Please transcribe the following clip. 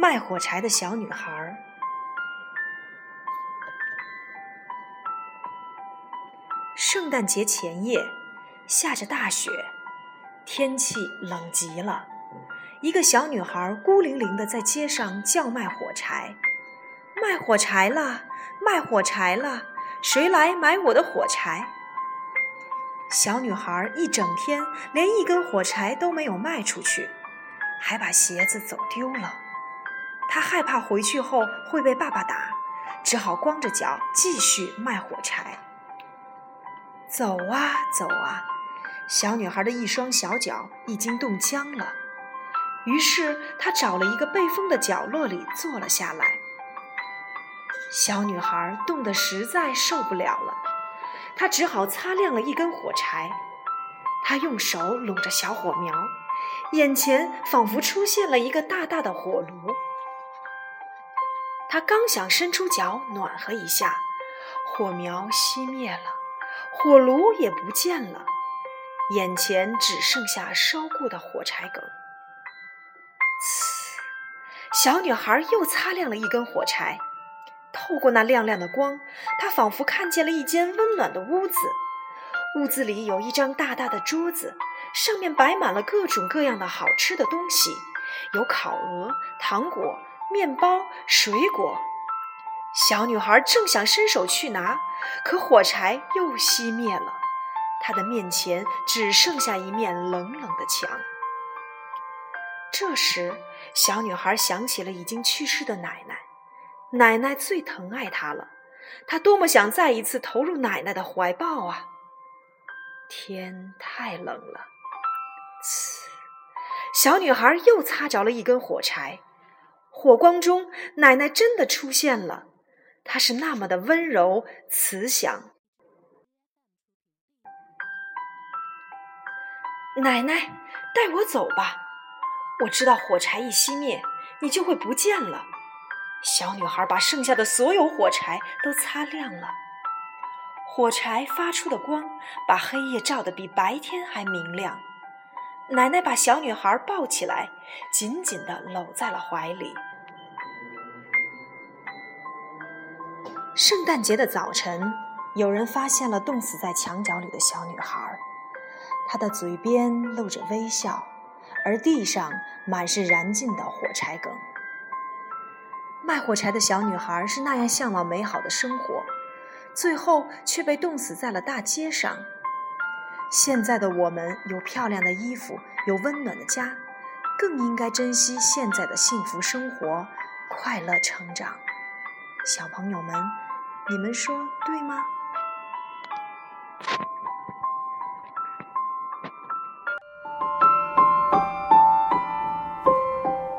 卖火柴的小女孩。圣诞节前夜，下着大雪，天气冷极了。一个小女孩孤零零的在街上叫卖火柴：“卖火柴了，卖火柴了，谁来买我的火柴？”小女孩一整天连一根火柴都没有卖出去，还把鞋子走丢了。他害怕回去后会被爸爸打，只好光着脚继续卖火柴。走啊走啊，小女孩的一双小脚已经冻僵了。于是她找了一个背风的角落里坐了下来。小女孩冻得实在受不了了。她只好擦亮了一根火柴，她用手拢着小火苗，眼前仿佛出现了一个大大的火炉。他刚想伸出脚暖和一下，火苗熄灭了，火炉也不见了，眼前只剩下烧过的火柴梗。呲！小女孩又擦亮了一根火柴。透过那亮亮的光，她仿佛看见了一间温暖的屋子。屋子里有一张大大的桌子，上面摆满了各种各样的好吃的东西，有烤鹅、糖果、面包、水果。小女孩正想伸手去拿，可火柴又熄灭了，她的面前只剩下一面冷冷的墙。这时，小女孩想起了已经去世的奶奶。奶奶最疼爱她了，她多么想再一次投入奶奶的怀抱啊！天太冷了，呲！小女孩又擦着了一根火柴，火光中，奶奶真的出现了，她是那么的温柔慈祥。奶奶，带我走吧，我知道火柴一熄灭，你就会不见了。小女孩把剩下的所有火柴都擦亮了，火柴发出的光把黑夜照得比白天还明亮。奶奶把小女孩抱起来，紧紧地搂在了怀里。圣诞节的早晨，有人发现了冻死在墙角里的小女孩，她的嘴边露着微笑，而地上满是燃尽的火柴梗。卖火柴的小女孩是那样向往美好的生活，最后却被冻死在了大街上。现在的我们有漂亮的衣服，有温暖的家，更应该珍惜现在的幸福生活，快乐成长。小朋友们，你们说对吗？